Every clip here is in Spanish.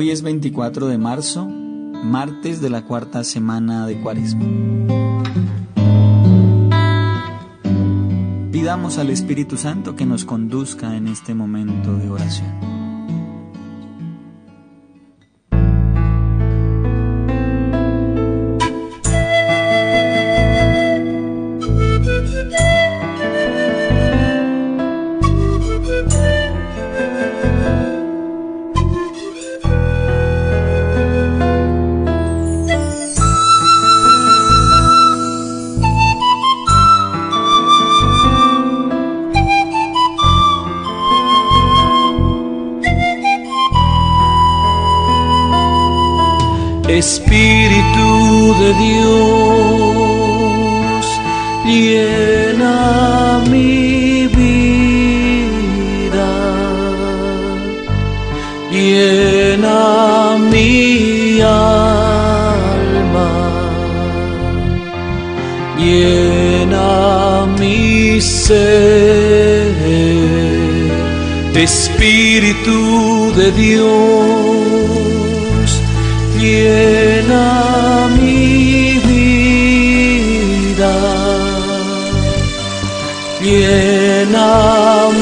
Hoy es 24 de marzo, martes de la cuarta semana de Cuaresma. Pidamos al Espíritu Santo que nos conduzca en este momento de oración. Espíritu de Dios, llena mi vida, llena mi alma, llena mi ser, Espíritu de Dios llena mi vida, llena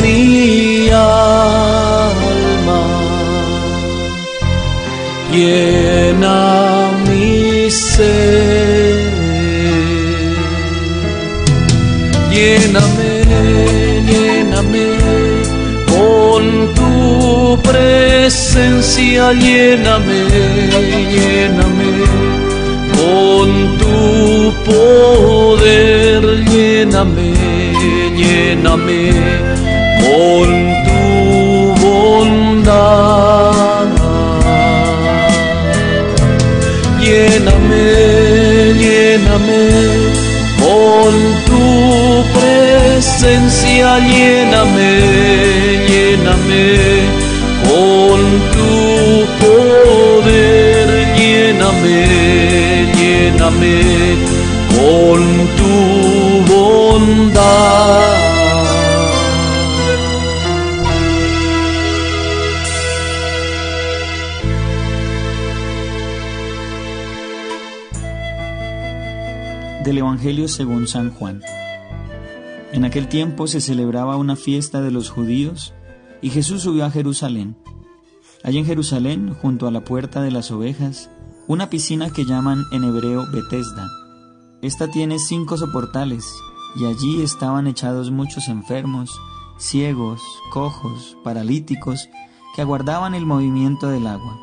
mi alma, llena presencia, lléname, lléname. Con tu poder, lléname, lléname. Con tu bondad. Lléname, lléname. Con tu presencia, lléname Del Evangelio según San Juan. En aquel tiempo se celebraba una fiesta de los judíos y Jesús subió a Jerusalén. Allí en Jerusalén, junto a la puerta de las ovejas, una piscina que llaman en hebreo Betesda. Esta tiene cinco soportales y allí estaban echados muchos enfermos, ciegos, cojos, paralíticos, que aguardaban el movimiento del agua.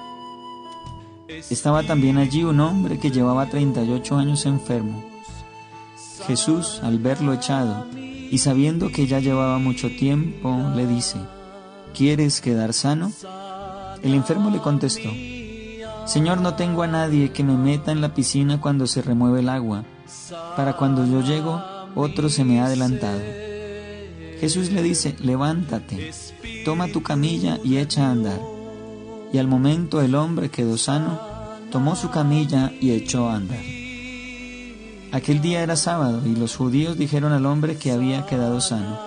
Estaba también allí un hombre que llevaba 38 años enfermo. Jesús, al verlo echado, y sabiendo que ya llevaba mucho tiempo, le dice, ¿Quieres quedar sano? El enfermo le contestó, Señor, no tengo a nadie que me meta en la piscina cuando se remueve el agua. Para cuando yo llego, otro se me ha adelantado. Jesús le dice, levántate, toma tu camilla y echa a andar. Y al momento el hombre quedó sano, tomó su camilla y echó a andar. Aquel día era sábado y los judíos dijeron al hombre que había quedado sano,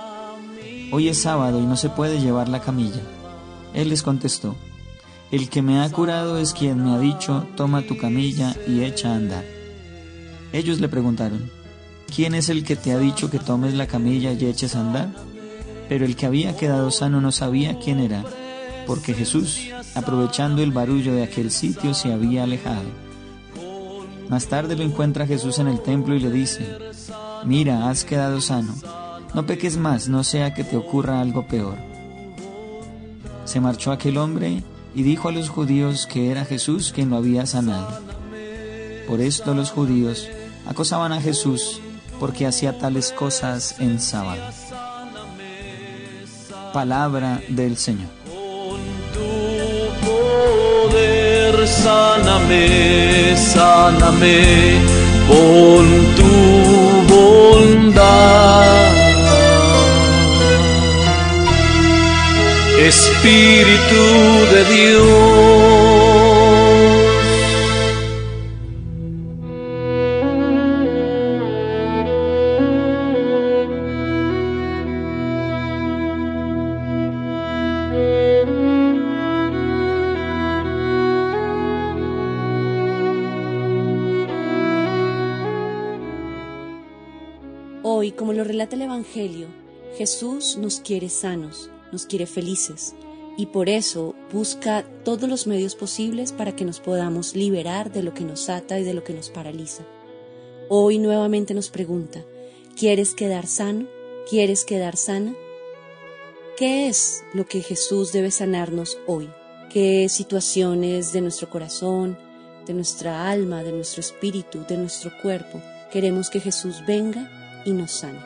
Hoy es sábado y no se puede llevar la camilla. Él les contestó, El que me ha curado es quien me ha dicho, toma tu camilla y echa a andar. Ellos le preguntaron, ¿quién es el que te ha dicho que tomes la camilla y eches a andar? Pero el que había quedado sano no sabía quién era, porque Jesús, aprovechando el barullo de aquel sitio, se había alejado. Más tarde lo encuentra Jesús en el templo y le dice, Mira, has quedado sano, no peques más, no sea que te ocurra algo peor. Se marchó aquel hombre y dijo a los judíos que era Jesús quien lo había sanado. Por esto los judíos acosaban a Jesús porque hacía tales cosas en sábado. Palabra del Señor. Sáname, sáname, con tu bondad. Espíritu de Dios. Como lo relata el Evangelio, Jesús nos quiere sanos, nos quiere felices y por eso busca todos los medios posibles para que nos podamos liberar de lo que nos ata y de lo que nos paraliza. Hoy nuevamente nos pregunta, ¿quieres quedar sano? ¿Quieres quedar sana? ¿Qué es lo que Jesús debe sanarnos hoy? ¿Qué situaciones de nuestro corazón, de nuestra alma, de nuestro espíritu, de nuestro cuerpo queremos que Jesús venga y nos sane?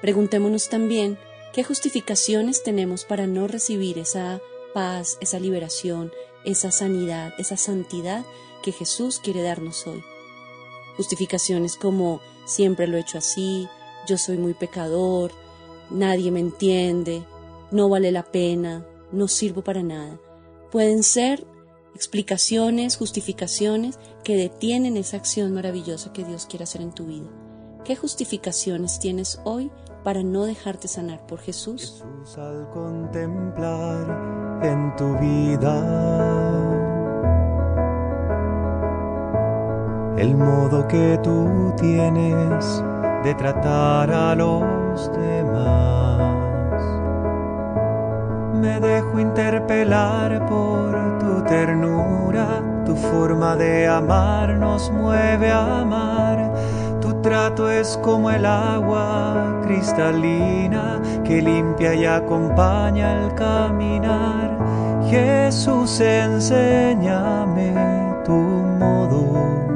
Preguntémonos también qué justificaciones tenemos para no recibir esa paz, esa liberación, esa sanidad, esa santidad que Jesús quiere darnos hoy. Justificaciones como siempre lo he hecho así, yo soy muy pecador, nadie me entiende, no vale la pena, no sirvo para nada. Pueden ser explicaciones, justificaciones que detienen esa acción maravillosa que Dios quiere hacer en tu vida. ¿Qué justificaciones tienes hoy para no dejarte sanar por Jesús? Jesús al contemplar en tu vida el modo que tú tienes de tratar a los interpelar por tu ternura, tu forma de amar nos mueve a amar trato es como el agua cristalina que limpia y acompaña al caminar. Jesús, enséñame tu modo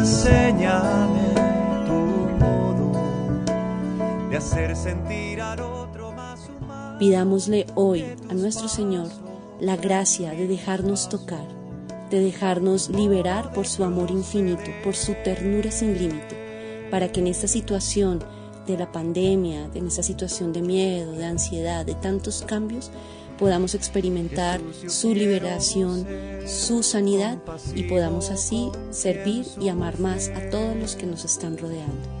hacer sentir al otro más humano. Pidámosle hoy a nuestro Señor la gracia de dejarnos tocar, de dejarnos liberar por su amor infinito, por su ternura sin límite, para que en esta situación de la pandemia, en esta situación de miedo, de ansiedad, de tantos cambios, podamos experimentar su liberación, su sanidad y podamos así servir y amar más a todos los que nos están rodeando.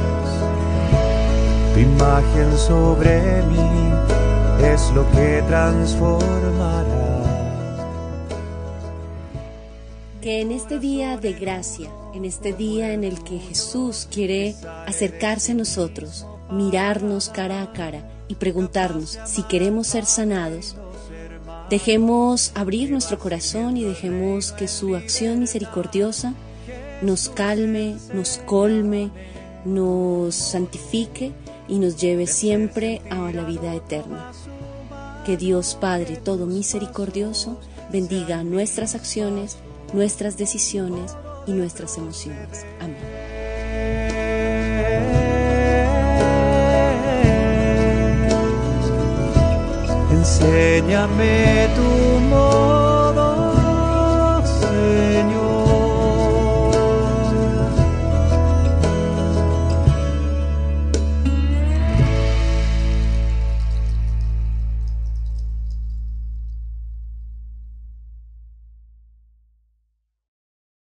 Imagen sobre mí es lo que transformará. Que en este día de gracia, en este día en el que Jesús quiere acercarse a nosotros, mirarnos cara a cara y preguntarnos si queremos ser sanados, Dejemos abrir nuestro corazón y dejemos que su acción misericordiosa nos calme, nos colme, nos santifique y nos lleve siempre a la vida eterna. Que Dios Padre Todo Misericordioso bendiga nuestras acciones, nuestras decisiones y nuestras emociones. Amén. Enséñame tu modo